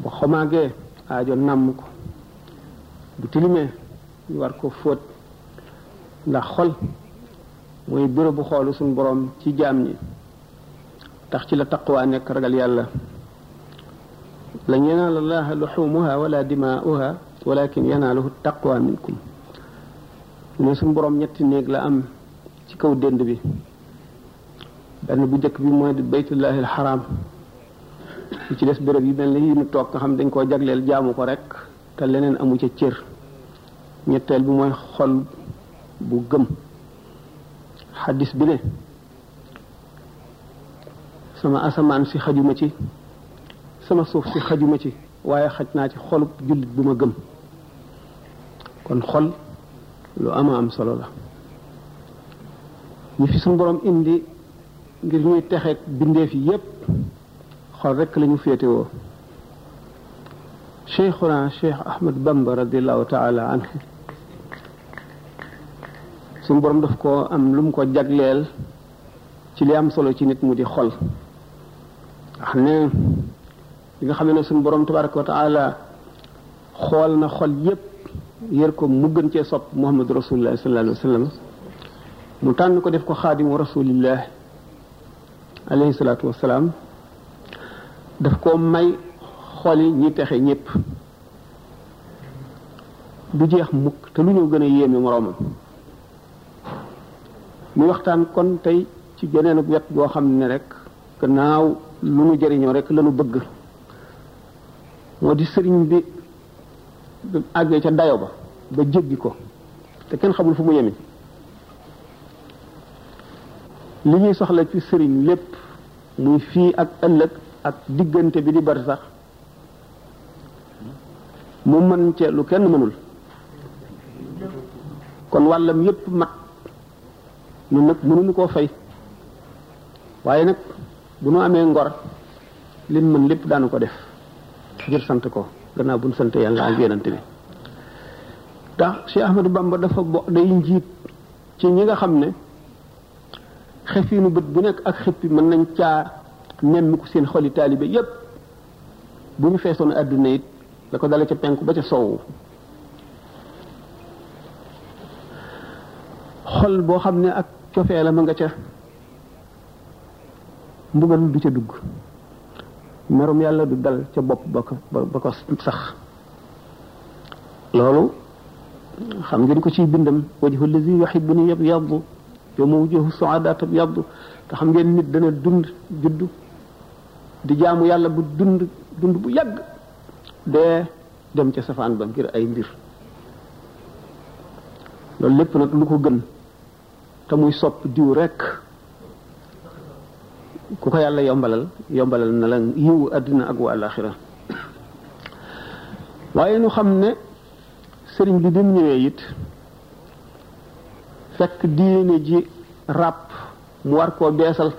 bu xomaagee aajo nàmm ko bu tilimee ñu war ko fóot ndax xol mooy bureau bu xoolu suñu boroom ci jaam ñi tax ci la taqwa nekk ragal yàlla lan yanaala allaha luxumuha wala dimaauha walakin yanaaluhu taqwa minkum ne suñu boroom ñetti néeg la am ci kaw dënd bi benn bu njëkk bi mooy baytullahi alxaram li ci des béréb yi mel ne yi ñu toog nga xam dañ koo jagleel jaamu ko rek te leneen amu ca cër ñetteel bi mooy xol bu gëm xaddis bi ne sama asamaan si xajuma ci sama suuf si xajuma ci waaye xaj naa ci xolub jullit bu ma gëm kon xol lu ama am solo la ñi fi suñu borom indi ngir ñuy texeeg bindeef yi yépp xol rekk la ñu féetewoo cheikhuna cheikh ahmad bamba radiallahu taala anhu suñu borom daf ko am lu mu ko jagleel ci li am solo ci nit mu di xol xam ne li nga xam ne suñu borom tabaraka wa taala xool na xol yépp yër ko mu gën cee sopp muhammadu rasulullah sallallahu alayhi wa sallam mu tànn ko def ko xaadimu rasulillah alayhi salaatu wasalaam daf ko may xoli ñi texe ñépp du jeex mukk te lu ñëw gën a yéeme moroomam mu waxtaan kon tey ci geneen wet goo xam ne rek gannaaw lu nu jëriñoo rek lanu bëgg moo di sëriñ bi ba àggee ca dayo ba ba jéggi ko te kenn xamul fu mu yemi li ñuy soxla ci sëriñ lépp muy fii ak ëllëg ak diggante bi di bari sax mu mën cee lu kenn mënul kon wàllam yépp mat ñun nag mënuñu koo fay waaye nag bu nu amee ngor lin mën lépp daanu ko def ngir sant ko gannaaw buñ sant yàlla ak yonent bi tax Cheikh Ahmadou Bamba dafa bo day njiit ci ñi nga xam ne xefiinu bët bu nekk ak xippi mën nañ caa nemmiku seen xoli taalibe yépp bu ñu feesoon àdduna it la ko dale ca penku ba ca soowu xol boo xam ne ak cofee la ma nga ca mbugal du ca dugg merum yàlla du dal ca bopp ba ko ba ko sax loolu xam ngeen ko ciy bindam wajhu lazi yuhibbuni yabyaddu yow ma wujuhu suada tabyaddu te xam ngeen nit dana dund juddu di jaamu yàlla bu dund dund bu yàgg dee dem ca safaan ba ngir ay mbir loolu lépp nag lu ko gën te muy sopp diw rekk ku ko yàlla yombalal yombalal na la yiwu àddina ak wa àllaaxira waaye nu xam ne sëriñ bi bi mu ñëwee it fekk diine ji ràpp mu war koo beesal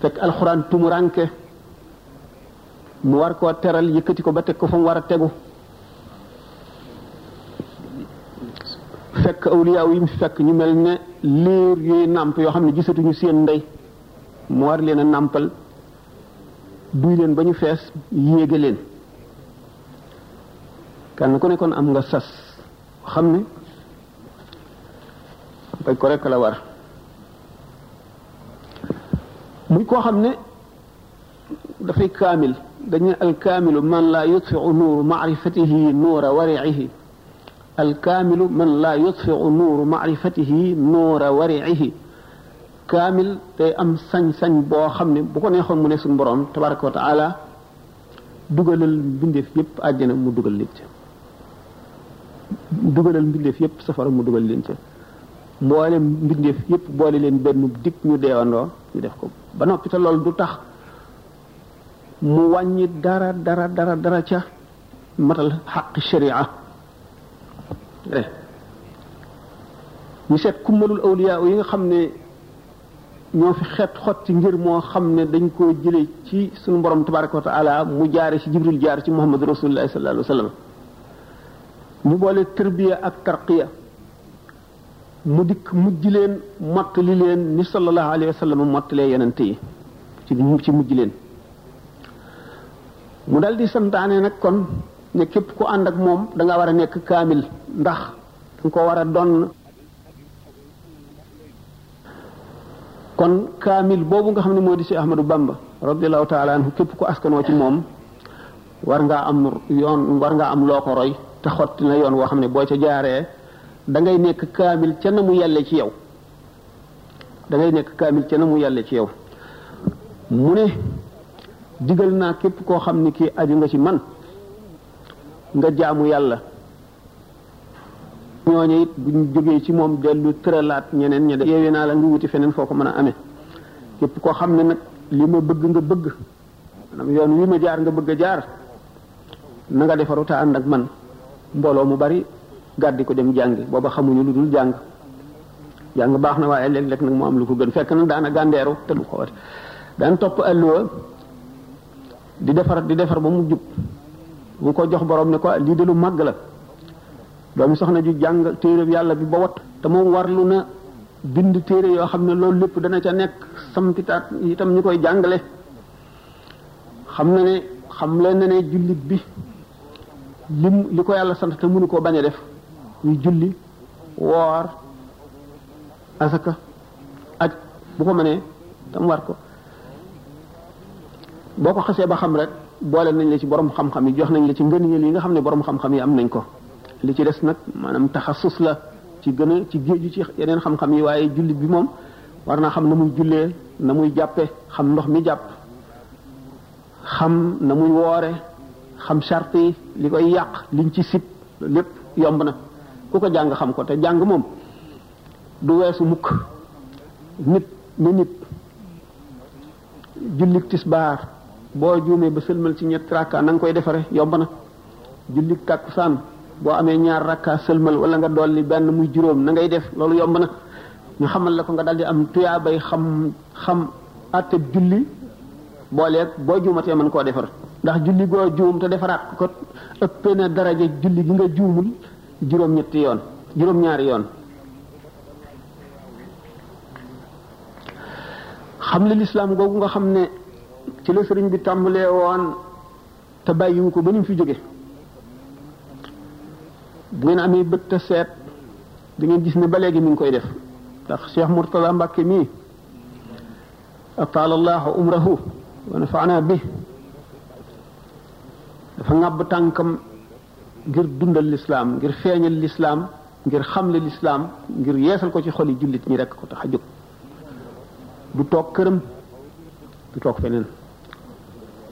fekk alxuraan tumuranke mu war koo teral yëkkati ko ba teg ko fa mu war a tegu fekk awliyaaw yi mu fekk ñu mel ne liir yuy nàmp yoo xam ne gisatuñu seen ndey mu war leen a nàmpal duy leen ba ñu fees yéege leen kenn ku nekkoon am nga sas xam ne faj ko rekk la war muy koo xam ne dafay kaamil dañu alkaamilu man laa yutfiu nuuru maarifatihi nuura wariihi alkaamilu man laa yutfiu nuuru maarifatihi nuura wariihi kaamil day am sañ-sañ boo xam ne bu ko neexoon mu ne suñu borom tabaraka wa taala dugalal mbindeef yépp àjjana mu dugal leen ca dugalal mbindeef yépp safara mu dugal leen ca mboolem mbindeef yépp boole leen benn dikk ñu deewandoo ñu def ko ba noppi te loolu du tax mu wàññi dara dara dara dara ca matal xaqi sharia eh. ñu seet kummalul awliyaa yi nga xam ne ñoo fi xeet xotti ngir moo xam ne dañ koo jële ci suñu borom tabaraka wa taala mu jaare ci jibril jaar ci muhammad rasulullah sallallahu alayhi wa sallam ñu boole tërbiya ak tarqiya mu dikk mujj leen mottali leen ni sallallahu alayhi wa sallam mottalee yenente yi ci ci mujj leen mu dal di santaane nag kon ne képp ku ànd ak moom da nga war a nekk kaamil ndax da nga ko war a donn kon kaamil boobu nga xam ne moo di si Ahmadou Bamba radiallahu taala anhu képp ku askanoo ci moom war ngaa am yoon war ngaa am loo ko roy te xotti na yoon woo xam ne boo ca jaaree da ngay nekk kaamil ca na mu yàlle ci yow da ngay nekk kaamil ca na mu yàlle ci yow mu ne digal naa képp koo xam ni kii aju nga ci man nga jaamu yàlla ñooñu it buñ jógee ci moom dellu tëralaat ñeneen ña de yeewee naa la nga wuti feneen foo ko mën a amee képp koo xam ne nag li ma bëgg nga bëgg maanaam yoon wi ma jaar nga bëgg a jaar na nga defaru te ànd ak man mbooloo mu bari gàddi ko dem jàngi booba xamuñu lu dul jàng jàng baax na waaye léeg-léeg nag mu am lu ko gën fekk na daana gàndeeru te du ko wat daan topp alluwa di defar di defar ba mu jub mu ko jox borom ne ko lii de lu màgg la doomi soxna ju jàng téere bi yàlla bi ba wat te moom warlu na bind téere yoo xam ne loolu lépp dana ca nekk sampitaat itam ñu koy jàngale xam na ne xam leen na ne jullit bi lim li ko yàlla sant te mënu koo bañ a def muy julli woor asaka aj bu ko mënee tam war ko boo ko xasee ba xam rek boole nañ la ci borom xam-xam yi jox nañ la ci ngëneel yi nga xam ne borom xam-xam yi am nañ ko li ci des nag maanaam taxasus la ci gën a ci géeju ci yeneen xam-xam yi waaye jullit bi moom war naa xam na muy jullee na muy jàppe xam ndox mi jàpp xam na muy woore xam charte yi li koy yàq liñ ci sib lépp yomb na ku ko jàng xam ko te jàng moom du weesu mukk nit na nit jullik tisbaar boo juumee ba sëlmal ci ñett rakka na nga koy defare yomb na jullik tàkkusaan boo amee ñaar rakka sëlmal wala nga dolli benn muy juróom na ngay def loolu yomb na ñu xamal la ko nga daldi am tuyaa bay xam xam àtte julli booleeg boo juumatee mën koo defar ndax julli goo juum te defaraat ko ëpp na daraja julli gi nga juumul juróom-ñetti yoon juróom-ñaari yoon xam le lislaam googu nga xam ne ci la sëriñ bi tàmbalee woon te bàyyiwu ko ba ni mu fi jóge bu ngeen amee bët te seet da ngeen gis ne ba léegi mi ngi koy def ndax Cheikh Mourtada Mbacke mii ataala allahu umrahu wa nafaana bi dafa ŋàbb tànkam ngir dundal lislaam ngir feeñal lislaam ngir xamle lislaam ngir yeesal ko ci xol yi jullit ñi rekk ko tax a jóg du toog këram du toog feneen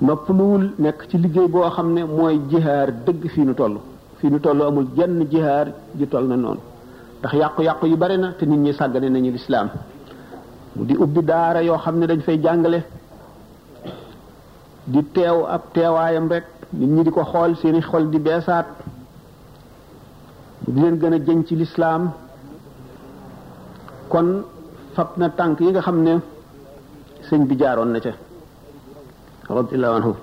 noppaluwul nekk ci liggéey boo xam ne mooy jihaar dëgg fii nu toll fii nu toll amul jenn jihaar ji toll na noonu ndax yàqu-yàqu yu bari na te nit ñi sàggane nañu lislaam mu di ubbi daara yoo xam ne dañ fay jàngale di teew ab teewaayam rek nit ñi di ko xool seeni xol di beesaat di leen gën a jëñ ci lislaam kon fab na tànk yi nga xam ne sëñ bi jaaroon na ca radiyallahu anhu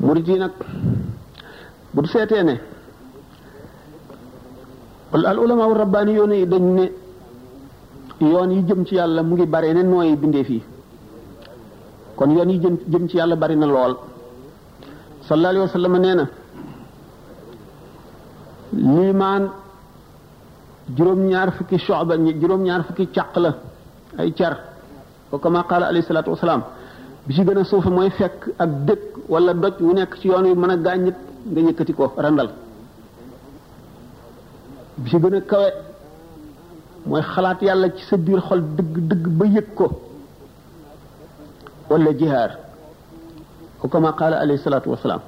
murid yi nag bu seetee ne wala al ulama wa rabbaani yoon yi dañ ne yoon yi jëm ci yàlla mu ngi bare ne nooy bindee fii kon yoon yi jëm jëm ci yàlla bari na lool sallallahu alayhi wa sallam nee na liimaan juróom-ñaar fukki soxba juróom-ñaar fukki càq la ay car wa kama qaala alayhi salaatu wasalaam bi ci gën a suufe mooy fekk ak dëkk wala doj wu nekk ci yoon wi mën a gaañ nit nga yëkkati ko randal bi ci gën a kawe mooy xalaat yàlla ci sa biir xol dëgg dëgg ba yëg ko wala jihaar wa kama qaala alayhi salaatu wasalaam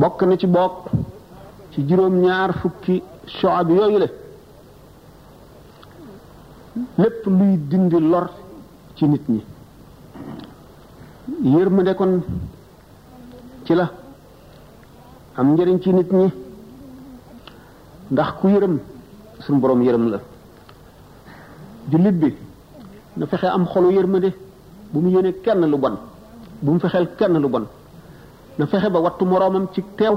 bokk na ci bokk ci juróom ñaar fukki shoab yooyu la lépp luy dindi lor ci nit ñi yërmande kon ci la am njëriñ ci nit ñi ndax ku yërëm suñu boroom yërëm la jullit bi na fexe am xolu yërmande bu mu yéene kenn lu bon bu mu fexeel kenn lu bon na fexe ba wattu moroomam ci teew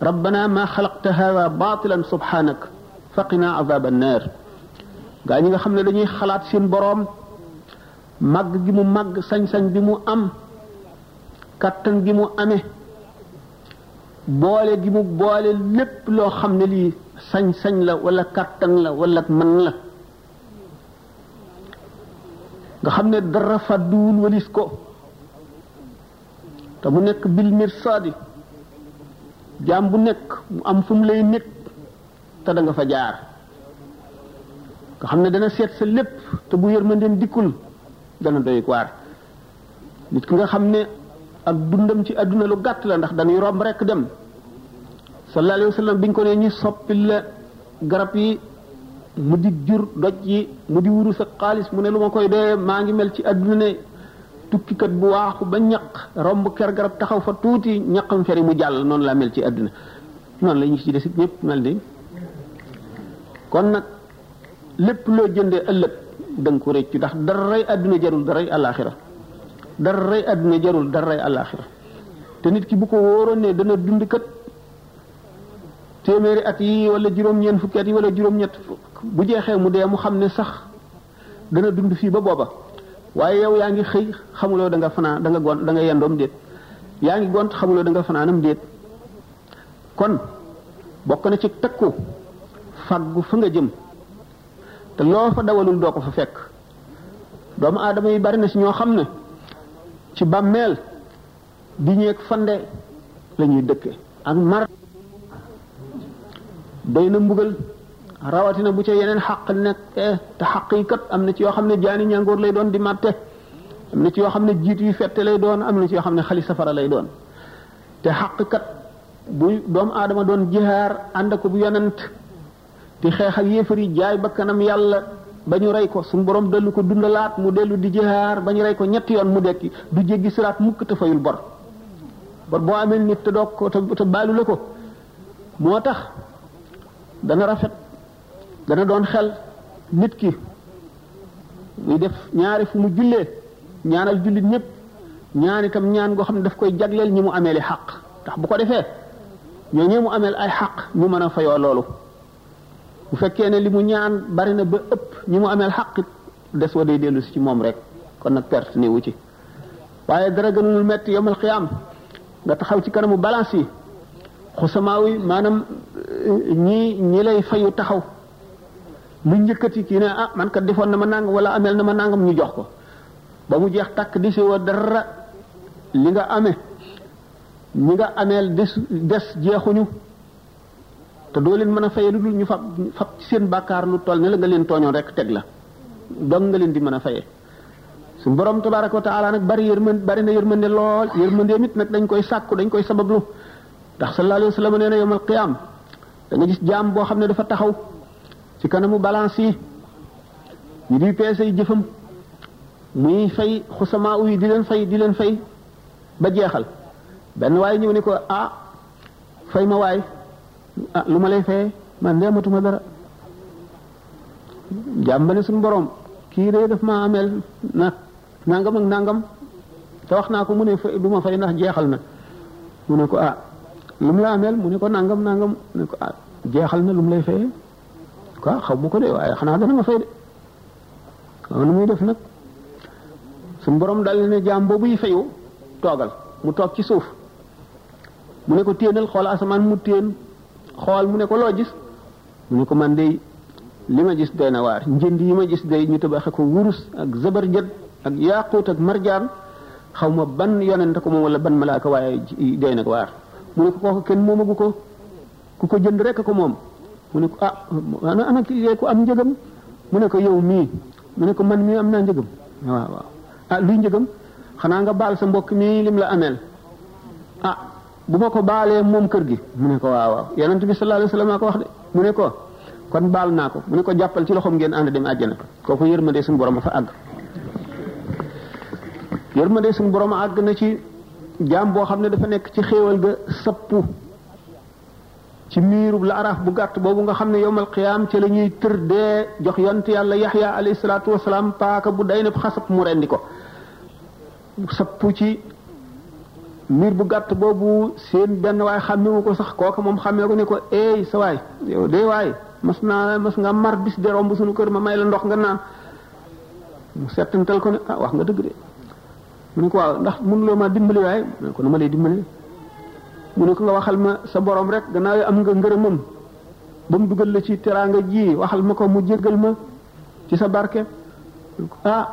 rabbana ma xalaqta hada batilan subhanak faqina azaba annar gaa ñi nga xam ne dañuy xalaat seen boroom màgg gi mu màgg sañ-sañ bi mu am kàttan gi mu amee boole gi mu boole lépp loo xam ne lii sañ-sañ la wala kàttan la wala man la nga xam ne dara fàdduwul walis ko te mu nekk bil mirsaadi jaam bu nekk mu am fu mu lay nekk te da nga fa jaar nga xam ne dana seet sa lépp te bu yërmandeem dikkul dana doy waar nit ki nga xam ne ak dundam ci àdduna lu gàtt la ndax dañuy romb rekk dem sallallahu alayhi wa sallam biñ ko ne ñu soppil la garab yi mu di jur doj yi mu di wurus ak xaalis mu ne lu ma koy doyee maa ngi mel ci àdduna ne tukkikat bu waaxu ba ñaq romb ker garab taxaw fa tuuti ñaqam feri mu jàll noonu laa mel ci àdduna noonu la ñu ci des it ñëpp mel ni kon nag lépp loo jëndee ëllëg da nga ko rëccu ndax daray àdduna jarul daray àllaaxira daray àdduna jarul daray àllaaxira te nit ki bu ko wóoroon ne dana dund kat téeméeri at yi wala juróom-ñeent fukki at yi wala juróom-ñett bu jeexee mu dee mu xam ne sax dana dund fii ba booba waaye yow yaa ngi xëy xamuloo da nga fanaan da nga gont da nga yendoom déet yaa ngi gont xamuloo da nga fanaanam déet kon bokk na ci takku faggu fa nga jëm te loo fa dawalul doo ko fa fekk doomu aadama yi bari na si ñoo xam ne ci bàmmeel di ñeeg fande la ñuy dëkke ak mar day na mbugal rawatina bu ca yeneen xaq nekkee te xaq yi kat am na ci yoo xam ne jaani ñàngoor lay doon di màtte am na ci yoo xam ne jiit yu fette lay doon am na ci yoo xam ne xali safara lay doon te xaq kat bu doomu aadama doon jihaar ànd ko bu yonent di xeex ak yéefar yi jaay ba kanam yàlla ba ñu rey ko suñu borom dellu ko dundalaat mu dellu di jihaar ba ñu rey ko ñetti yoon mu dekki du jéggi siraat mukk te fayul bor bor boo amee nit te doog ko te baalu la ko moo tax dana rafet dana doon xel nit ki muy def ñaari fu mu jullee ñaanal jullit ñëpp ñaan itam ñaan goo xam ne daf koy jagleel ñi mu ameeli xaq ndax bu ko defee ñoo ñee mu ameel ay xaq ñu mën a fayoo loolu bu fekkee ne li mu ñaan bari na ba ëpp ñi mu ameel xaq des wa day dellu si ci moom rek kon nag perte ni wu ci waaye dara gënul metti yomal xiyaam nga taxaw ci kanamu balance yi xusamaaw yi maanaam ñi ñi lay fayu taxaw lu njëkkati ci ne ah man kat defoon na ma nang wala amel na ma nangam ñu jox ko ba mu jeex tàkk di si woo dara li nga amee ñi nga ameel des des jeexuñu te doo leen mën a faye lu dul ñu fab fab ci seen bàkkaar lu toll ne la nga leen tooñoon rek teg la dong nga leen di mën a faye su borom tabaraka wa taala nag bari yërmande bari na yërmande lool yërmande mit nag dañ koy sàkku dañ koy sabablu ndax sallallahu alayhi wa sallam nee na yawmal qiyaam da nga gis jaam boo xam ne dafa taxaw ci kanamu balance yi ñu di peese yi jëfam muy fay xusamaa yi di leen fay di leen fay ba jeexal benn waaye ñëw ne ko ah fay ma waay ah lu ma lay fayee man de amatuma dara jaam ba ne suñu borom kii de daf ma ameel na nangam ak nangam te wax naa ko mu ne fa du ma fay ndax jeexal na mu ne ko ah lu mu la ameel mu ne ko nangam nangam mu ne ko ah jeexal na lu mu lay fayee quoi xaw ma ko de waaye xanaa dana ma fay de waaw nu muy def nag suñu borom dal ne jaam boobuy fayu toogal mu toog ci suuf mu ne ko téenal xool asamaan mu téen xool mu ne ko loo gis mu ne ko man de li ma gis doy na waar njënd yi ma gis day ñu tabaxe ko wurus ak zabarjat ak yaaquut ak marjaan xaw ma ban yonent ko moom wala ban malaaka waaye doy na waar mu ne ko kooku kenn moomagu ko ku ko jënd rek ko moom mu ne ko ah ana ana ki ku am njëgam mu ne ko yow mii mu ne ko man mii am naa njëgam waaw waaw ah luy njëgam xanaa nga baal sa mbokk mii lim la ameel ah bu ma ko baalee moom kër gi mu ne ko waaw waaw yonent bi sallallahu alayhi wasallam ko wax de mu ne ko kon baal naa ko mu ne ko jàppal ci loxoom ngeen ànd dem àjjana kooku yërmande suñu borom a fa àgg yërmande suñu borom a àgg na ci jaam boo xam ne dafa nekk ci xéewal ga sappu ci miirub la araaf bu gàtt boobu nga xam ne yowmal qiyaam ca la ñuy tër dee jox yont yàlla yaxya alayhi salaatu wasalaam paaka bu day na xasab mu rendi ko sappu ci miir bu gàtt boobu seen benn waay xàmmewu ko sax kooka moom xàmmee ko ne ko eey sa waay yow de waay mas naa mas nga mar bis de romb suñu kër ma may la ndox nga naan mu settantal ko ne ah wax nga dëgg de mu ne ko waaw ndax mënuloo ma dimbali waaye mu ne ko nu ma lay dimbali mu ne ko nga waxal ma sa borom rek gannaaw am nga ngërëmam ba mu dugal la ci teraanga ji waxal ma ko mu jéggal ma ci sa barke ah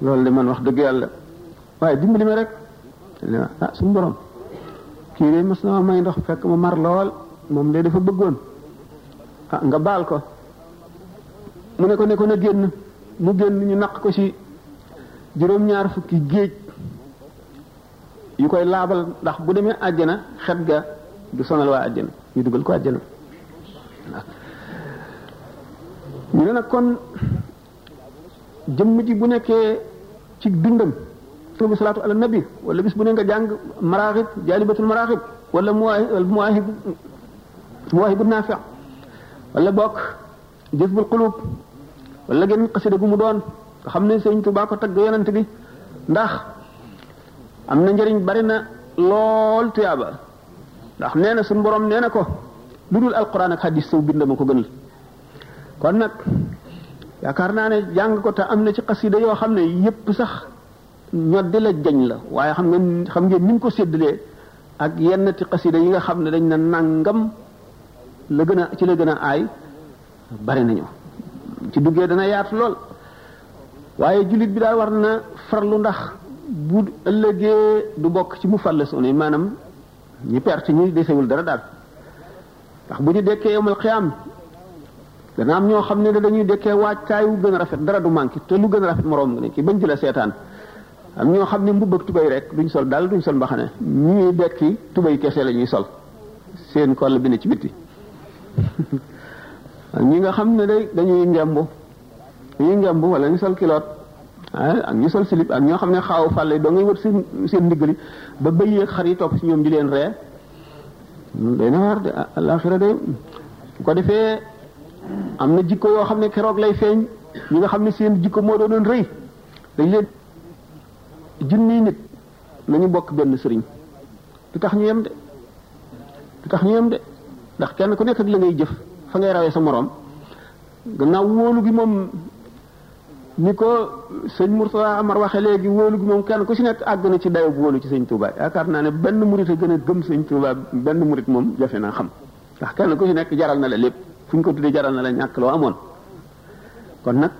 loolu de man wax dëgg yàlla waaye dimbali ma rek ah suñu borom kii de mas na may ndox fekk ma mar lool moom de dafa bëggoon ah nga baal ko mu ne ko ne ko na génn mu génn ñu naq ko ci juróom-ñaar fukki géej yu koy laabal ndax bu demee àjjana xet ga du sonal waa àjjana ñu dugal ko àjjana ñu ne nag kon jëmm ji bu nekkee ci dundam tuubu salaatu ala nabi wala bis bu ne nga jàng maraaxib jaalibatul maraaxib wala muwaahib muwaahib muwaahib naafi wala bokk jës bul xulub wala genn xasida gu mu doon nga xam ne sëñ Tuubaa ko tagg yonent bi ndax am na njëriñ bari na lool tuyaaba ndax nee na suñu borom nee na ko lu dul alquran ak hadis saw bind ma ko gënal kon nag yaakaar naa ne jàng ko te am na ci xasida yoo xam ne yépp sax ñoddi la jañ la waaye xam nga xam ngeen ni mu ko séddalee ak yenn ti xasida yi nga xam ne dañ na nangam la gën a ci la gën a aay bari nañu ci duggee dana yaatu lool waaye jullit bi daal war na farlu ndax bu ëllëgee du bokk ci mu fàlle soone maanaam ñi perte ñi desewul dara daal ndax bu ñu dekkee yowmal xiyaam dana am ñoo xam ne dañuy dekkee waajtaay wu gën a rafet dara du manqué te lu gën a rafet moroom nga ne ci bañ ci la seetaan am ñoo xam ne mbubb ak tubay rek duñ sol daal duñ sol mbaxane ñuy dekki tubay kese la ñuy sol seen koll bi ne ci bitti ñi nga xam ne day dañuy ngemb dañuy ngemb wala ñu sol kiloot ah, ak ñu sol silib ak ñoo xam ne xaaw fàlle doo ngay wër seen seen ndiggali ba bëyeeg xar yi topp si ñoom di leen ree day na waar de alaxira de bu ko defee am na jikko yoo xam ne keroog lay feeñ ñi nga xam ne seen jikko moo doon rëy dañ leen junniy nit nañu bokk benn sëriñ du tax ñu yem de du tax ñu yem de ndax kenn ku nekk ak la ngay jëf fa ngay rawee sa moroom gannaaw wóolu gi moom ni ko sëñ Mourtada Amar waxe léegi wóolu gi moom kenn ku ci nekk àgg na ci dayo bu wóolu ci sëñ Touba yaakaar naa ne benn murit a gën a gëm sëñ Touba benn murit moom jafe naa xam ndax kenn ku ci nekk jaral na la lépp fu ñu ko tuddee jaral na la ñàkk loo amoon kon nag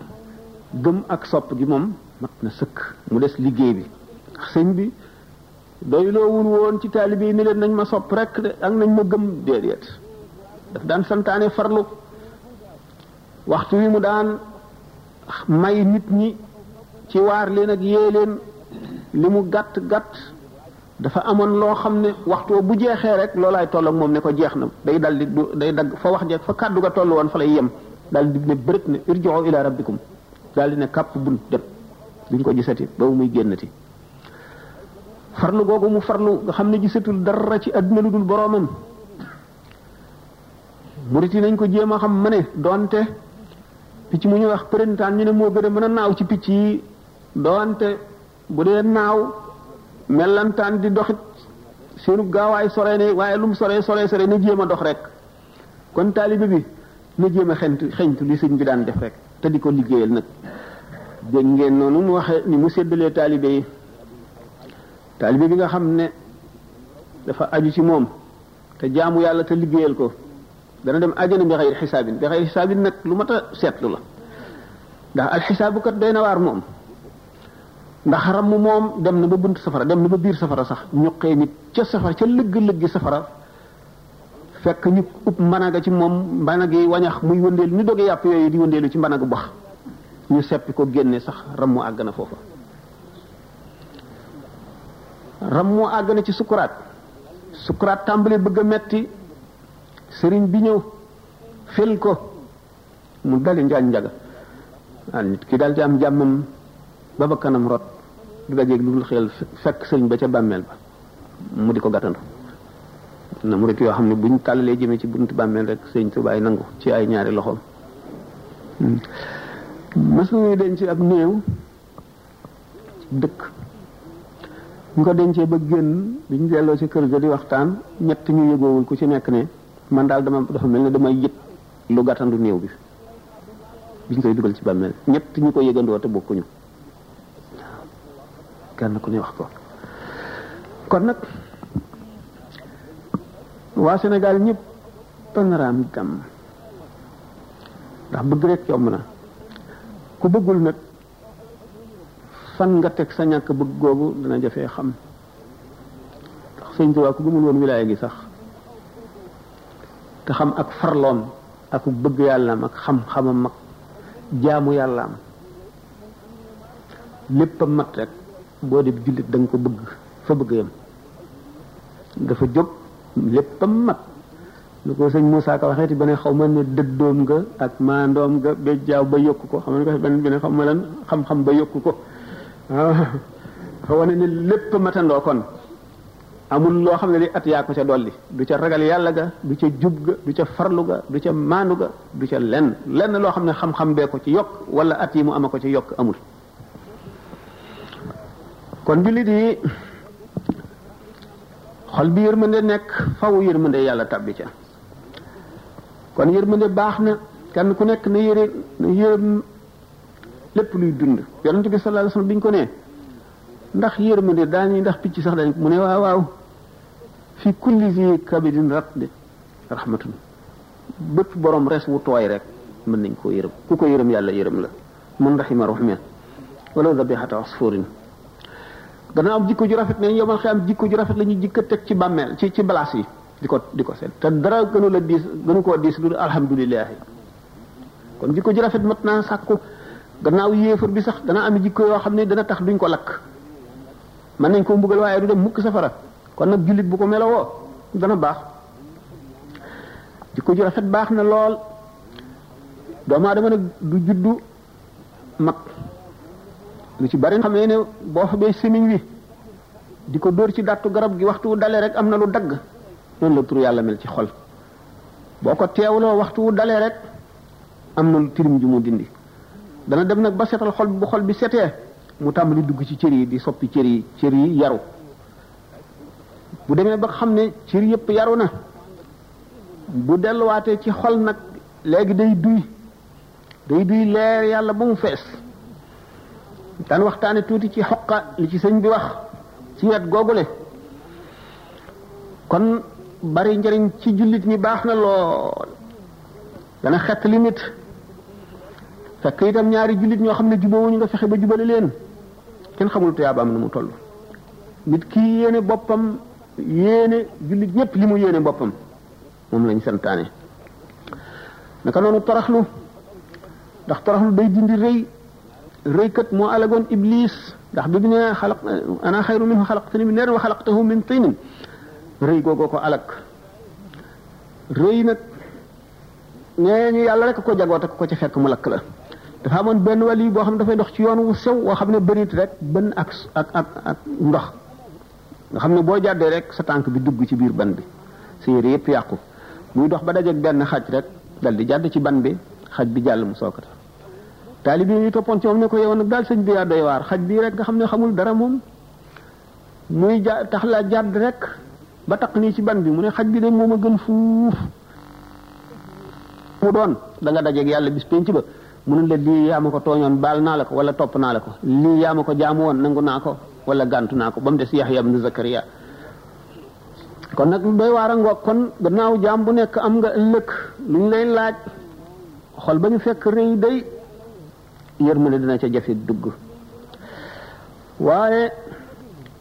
gëm ak sopp gi moom mat na sëkk mu des liggéey bi ndax sëñ bi doy loowul woon ci taalibe yi ni leen nañ ma sopp rek ak nañ ma gëm déedéet daf daan santaane farlu waxtu wi mu daan may nit ñi ci waar leen ak yee leen li mu gàtt gàtt dafa amoon loo xam ne waxtu bu jeexee rek loolaay toll ak moom ne ko jeex na day dal di day dagg fa wax jeex fa kàddu ga toll woon fa lay yem daal di ne bërët ne irji'u ila rabbikum daal di ne kàpp bunt dem duñ ko gisati ba muy génnati farlu googu mu farlu nga xam ne gisatul dara ci àdduna lu dul boroomam murit yi nañ ko jéem a xam ma ne doonte picc mu ñu wax përintaan ñu ne moo gën a mën a naaw ci picc yi doonte bu dee naaw mellantaan di doxit seenu gaawaay sore ne waaye lu mu sore sore sore na jéem a dox rek kon taalibe bi na jéem a xentu xeñtu li sëñ bi daan def rek te di ko liggéeyal nag dégg ngeen noonu mu waxe ni mu séddalee taalibe yi taalibe bi nga xam ne dafa aju ci moom te jaamu yàlla te liggéeyal ko dana dem àjjana bi xayri xisaabin bi xayri xisaabin nag lu mat a seetlu la ndax alxisaabu kat doy na waar moom ndax ram moom dem na ba bunt safara dem na ba biir safara sax ñuqee nit ca safara ca lëgg-lëggi safara fekk ñu ub mbanaga ci moom mbanag yi wañax muy wëndeelu ni doge yàpp yooyu di wëndeelu ci mbanagu bax ñu seppi ko génne sax ram mu àgg na foofa ram mu àgg na ci sukuraat sukuraat tàmbali bëgg a metti sëriñ bi ñëw fel ko mu dali njaañ njaga ah nit ki daal di am jàmmam ba ba kanam rot du dajeeg lu dul xel fekk sëriñ ba ca bàmmeel ba mu di ko gàttandu na mu rek yoo xam ne buñ tàllalee jëmee ci buntu bàmmeel rek sëriñ tubaay nangu ci ay ñaari loxoom mas nañu denc ab néew dëkk ñu ko dencee ba génn bi ñu delloo ci kër ga di waxtaan ñett ñu yëgoowul ku ci nekk ne man daal dama dafa mel ne damay yëg lu gàttandu néew bi biñ koy dugal ci bàmmeel ñett ñu ko yëgandoo te bokkuñu kenn ku ne wax ko kon nag waa Sénégal ñëpp panorama itam ndax bëgg rek yomb na ku bëggul nag fan nga teg sa ñàkk bëgg googu dana jafee xam ndax sëñ Tuubaa ku gëmul woon wilaaya gi sax te xam ak farloom ak bëgg yàllaam ak xam-xamam ak jaamu yàllaam lépp a mat rek boo dee jullit da nga ko bëgg fa bëgg yam dafa jóg lépp a mat lu ko sëñ Moussa Ka waxeeti ba ne xaw ma ne dëddoom nga ak maandoom nga ba jaaw ba yokku ko xam nga benn bi ne xaw ma lan xam-xam ba yokku ko waaw xaw ma ne lépp matandoo kon amul loo xam ne li at yaa ko ca dolli du ca ragal yàlla ga du ca jub ga du ca farlu ga du ca maandu ga du ca lenn lenn loo xam ne xam-xam bee ko ci yokk wala at yi mu ama ko ci yokk amul kon jullit yi xol bi yërmande nekk faw yërmande yàlla tàbbi ca kon yërmande baax na kenn ku nekk na yëre na yërëm lépp luy dund yonent bi sallallahu alayhi wasallam bi ñu ko nee ndax yërmande daañuy ndax picc sax dañ mu ne waaw waaw fi kulli zi kabidin ratbi rahmatun bépp borom res wu tooy rek mën nañ koo yërëm ku ko yërëm yàlla yërëm la man rahima rahman wala dabihata asfurin gannaaw jikko ju rafet ne yomal xiyam jikko ju rafet la ñu jikko teg ci bàmmeel ci ci balaas yi di ko di ko seet te dara gënu la diis gënu koo diis lu alhamdulilahi kon jikko ju rafet mat naa sàkku gannaaw yéefar bi sax dana am jikko yoo xam ne dana tax duñ ko lakk mën nañ koo mbugal waaye du dem mukk safara kon nag jullit bu ko melowoo dana baax jikko ju rafet baax na lool doomu aadama nag du juddu mag lu ci bari xamee ne boo xamee semiñ wi di ko dóor ci dàttu garab gi waxtu wu dalee rek am na lu dagg noonu la tur yàlla mel ci xol boo ko teewloo waxtu wu dalee rek am na lu tilim ju mu dindi dana dem nag ba setal xol bu xol bi setee mu tàmbali dugg ci cër yi di soppi cër yi cër yi yaru bu demee ba xam ne cër yëpp yaru na bu delluwaatee ci xol nag léegi day duy day duy leer yàlla ba mu fees daan waxtaane tuuti ci xoqa li ci sëñ bi wax ci wet googule kon bari njëriñ ci jullit ñi baax na lool dana xett li nit fekk itam ñaari jullit ñoo xam ne jubóowuñu nga fexe ba jubale leen kenn xamul tuyaabaam nu mu toll nit ki yéene boppam yéene jullit ñëpp li mu yéene boppam moom lañ santaane naka noonu toroxlu ndax toroxlu day dindi rëy rëykat moo alagoon iblis ndax bi mu ne xalaq ana xayru minhu xalaqtani min naarin wa xalaqtahu min tinin rëy googoo ko alag rëy nag nee ñu yàlla rek ko jagoo te ko ci fekk mu lakk la dafa amoon benn wàll yi boo xam ne dafay dox ci yoon wu sew woo xam ne bërit rek bën ak ak ak ak ndox nga xam ne boo jàddee rek sa tànk bi dugg ci biir ban bi sa yére yëpp yàqu muy dox ba dajeeg benn xaj rek dal di jàdd ci ban bi xaj bi jàll mu sookata taalibe yi toppoon ci moom ne ko yow nag daal sëñ bi yaa doy waar xaj bii rek nga xam ne xamul dara moom muy ja tax laa jàdd rek ba taq nii ci ban bi mu ne xaj bi de moom a gën fuuf mu doon da nga dajeeg yàlla bis penc ba mu ne la lii yaa ma ko tooñoon baal naa la ko wala topp naa la ko lii yaa ma ko jaamu woon nangu naa ko wala gàntu naa ko ba mu des Yaxya ibnu Zakariya kon nag doy waar a ngoog kon gannaaw jaam bu nekk am nga ëllëg lu ñu lay laaj xol ba ñu fekk rëy day yërmande dina ca jafe dugg waaye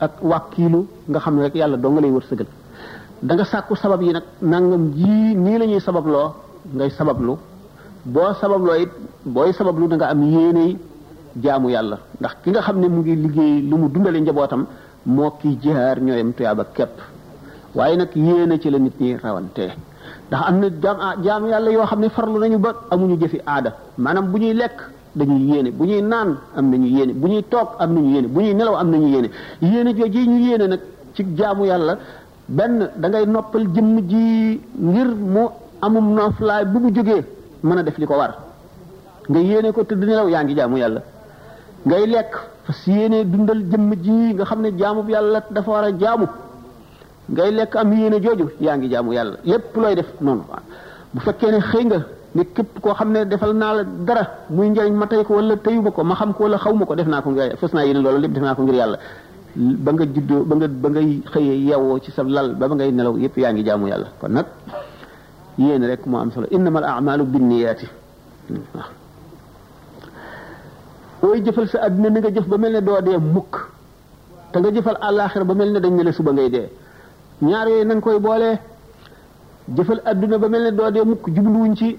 ak wàkkiilu nga xam ne rek yàlla doo nga lay wërsëgal da nga sàkku sabab yi nag nangam ji nii la ñuy sababloo ngay sabablu boo sababloo it booy sabablu da nga am yéene jaamu yàlla ndax ki nga xam ne mu ngi liggéey lu mu dundale njabootam moo kii jihaar ñooyam tuyaaba képp waaye nag yéene ci la nit ñi rawante ndax am na jaam ah, jaam yàlla yoo xam ne farlu nañu ba amuñu jëfi aada maanaam bu ñuy lekk dañuy yéene bu ñuy naan am nañu yéene bu ñuy toog am nañu yéene bu ñuy nelaw am nañu yéene yéene jooju ñu yéene nag ci jaamu yàlla benn da ngay noppal jëmm ji ngir mu amum noflaay bu mu jógee mën a def li ko war nga yéene ko tëdd nelaw yaa ngi jaamu yàlla ngay lekk fas yéene dundal jëmm ji nga xam ne jaamu yàlla dafa war a jaamu ngay lekk am yéene jooju yaa ngi jaamu yàlla lépp looy def noonu bu fekkee ne xëy nga ne képp koo xam ne defal naa la dara muy njëriñ ma tey ko wala teyuma ko ma xam ko wala xawma ko def naa ko ngir fas naa yéene loolu lépp def naa ko ngir yàlla ba nga juddoo ba nga ba ngay xëyee yewwoo ci sa lal ba ba ngay nelaw yépp yaa ngi jaamu yàlla kon nag yéene rek moo am solo innamal a'malu binniyaati waaw booy jëfal sa àdduna na nga jëf ba mel ne doo dee mukk te nga jëfal àllaaxira ba mel ne dañ ne la suba ngay dee ñaar yooyu na nga koy boolee jëfal adduna ba mel ne doo dee mukk jubluwuñ ci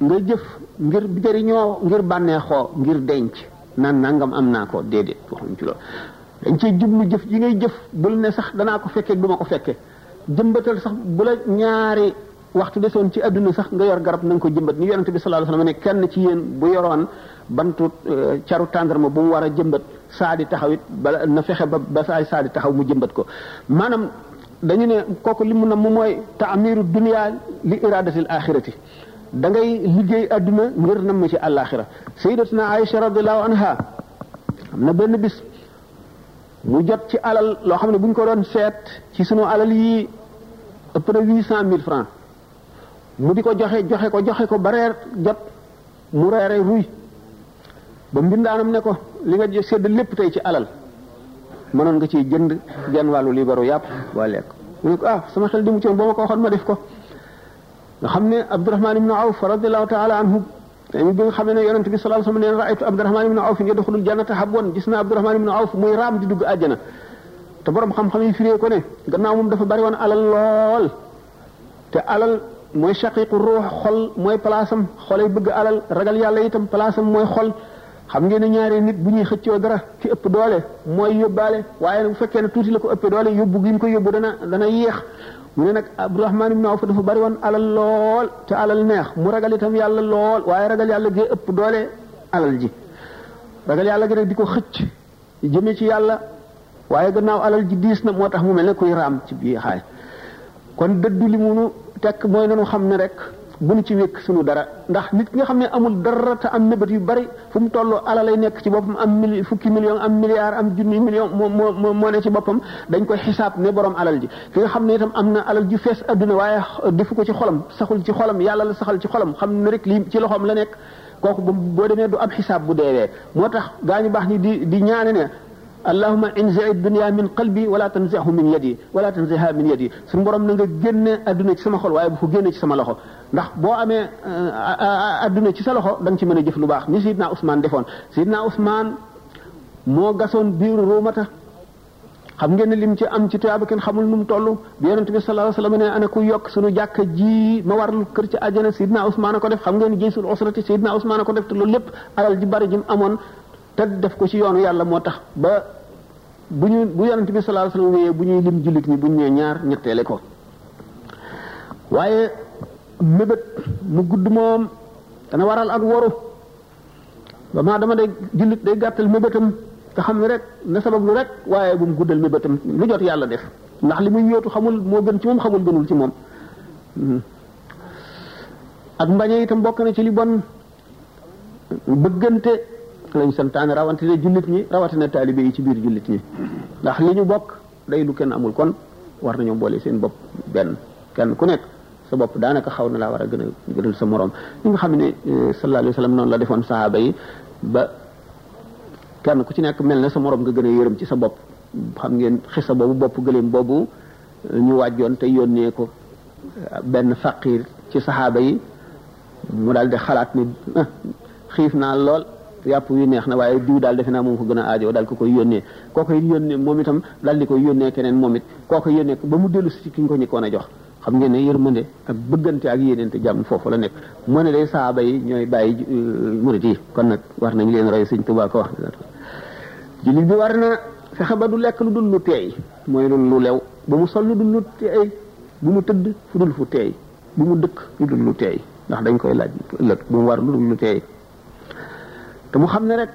nga jëf ngir jëriñoo ngir bànneexoo ngir denc naan nangam am naa ko déedéet waxuñ ci loolu dañ cee jublu jëf yi ngay jëf bul ne sax danaa ko fekkee duma ko fekkee jëmbatal sax bu la ñaari waxtu desoon ci àdduna sax nga yor garab na nga ko jëmbat ni yonente bi sallallahu alayhi wasallam ne kenn ci yéen bu yoroon bantu caru tàndarma bu mu war a jëmbat saa di taxaw it bala na fexe ba ba saay saa di taxaw mu jëmbat ko maanaam dañu ne kooku li mu na mu mooy taamiru dunia li iradatil axirati da ngay liggéey àdduna ngir nam ma ci àllaaxira sayyidatuna Aïcha radiyallahu anha am na benn bis mu jot ci alal loo xam ne bu ñu ko doon seet ci sunu alal yi ëpp na huit cent mille francs mu di ko joxe joxe ko joxe ko ba reer jot mu reere ruy ba mbindaanam ne ko li nga sedd lépp tey ci alal mënoon nga ciy jënd genn wàllu libaru yàpp waa lekk mu ne ko ah sama xel di mu ci boo ma ko waxoon ma def ko nga xam ne Abdurahmaan ibnu Awf radiallahu taala anhu dañu bi nga xam ne yonent bi sallallahu alayhi wasallam neen raaytu abdurahman ibn awf yadxulul jannata habwan gis naa abdurahman ibn awf muy raam di dugg àjjana te borom xam-xam yi firee ko ne gannaaw moom dafa bari woon alal lool te alal mooy shaqiqu ruux xol mooy palaasam xolay bëgg alal ragal yàlla itam palaasam mooy xol xam ngeen ne ñaari nit bu ñuy xëccoo dara ci ëpp doole mooy yóbbaale waaye nag bu fekkee ne tuuti la ko ëppee doole yóbbu gi mu ko yóbbu dana dana yéex mu ne nag Abdurahmaan ibn Awf dafa bari woon alal lool te alal neex mu ragal itam yàlla lool waaye ragal yàlla gee ëpp doole alal ji ragal yàlla gi nag di ko xëcc jëme ci yàlla waaye gannaaw alal ji diis na moo tax mu mel ne kuy raam ci biir xaay kon dëddu li munu tekk mooy nanu xam ne rek bu nu ci wékk sunu dara ndax nit ki nga xam ne amul dara te am mébét yu bari fu mu toll ala lay nekk ci boppam am mili fukki million am milliard am junni million moo moo moo ne ci boppam dañ koy xisaab ne borom alal ji ki nga xam ne itam am na alal ju fees adduna waaye defu ko ci xolam saxul ci xolam yàlla la saxal ci xolam xam ne rek lii ci loxoom la nekk kooku bu boo demee du am xisaab bu deewee moo tax gaa ñu baax ni di di ñaane ne allahuma inzi dunia min qalbi wala tanzihu min yadi wala tanziha min yadi suñu borom na nga génne adduna ci sama xol waaye bu ko génne ci sama loxo ndax boo amee adduna ci sa loxo da nga ci mën a jëf lu baax ni Seydina Ousmane defoon Seydina Ousmane moo gasoon biiru Roomata xam ngeen ne lim ci am ci tuyaaba kenn xamul nu mu toll bi yonent bi sallallahu alayhi wasallam ne ana ku yokk suñu jàkka ji ma warlu kër ci àjjana Seydina Ousmane a ko def xam ngeen jaysul usrati Seydina Ousmane a ko def te loolu lépp alal ji bari ji mu amoon te def ko ci yoonu yàlla moo tax ba bu ñu bu yonent bi sallallahu alayhi wasallam wéyee bu ñuy lim jullit ñi bu ñu nee ñaar ñetteele ko waaye mébét mu gudd moom dana waral ak waru ba maa dama day jullit day gàttal mébétam te xam ne rek na sabab lu rek waaye bu mu guddal mébétam lu jot yàlla def ndax li muy yóotu xamul moo gën ci moom xamul gënul ci moom ak mbañe itam bokk na ci li bon bëggante lañ santaane rawante ne jullit ñi rawatina taalibe yi ci biir jullit ñi ndax li ñu bokk day lu kenn amul kon war nañoo boole seen bopp benn kenn ku nekk sa bopp daanaka xaw na laa war a gën a gënal sa morom li nga xam ne sallallahu alayhi wa sallam noonu la defoon sahaaba yi ba kenn ku ci nekk mel na sa morom nga gën a yërëm ci sa bopp xam ngeen xisa boobu bopp gëléem boobu ñu wàjjoon te yónnee ko benn faqir ci saxaaba yi mu daal di xalaat ni ah, xiif naa lool yàpp wi neex na waaye diw daal defe naa moom ko gën a aajoo daal ko koy yónnee kooku it yónnee moom itam daal di koy yónnee keneen moom it kooku yónnee ko ba mu dellu si ki ñu ko ñëkkoon a jox xam ngeen ne yërmande ak bëggante ak yéeneente jàmm foofu la nekk moo ne day saaba yi ñooy bàyyi euh, murit yi kon nag war nañ leen roy sëñ Tuubaa ko wax jullit bi war na fexe ba du lekk lu dul lu teey mooy lu lew ba mu sol lu dul lu teey bu mu tëdd fu dul fu teey bu mu dëkk lu dul lu teey ndax dañ koy laaj ëllëg bu mu war lu dul lu teey te mu xam ne rek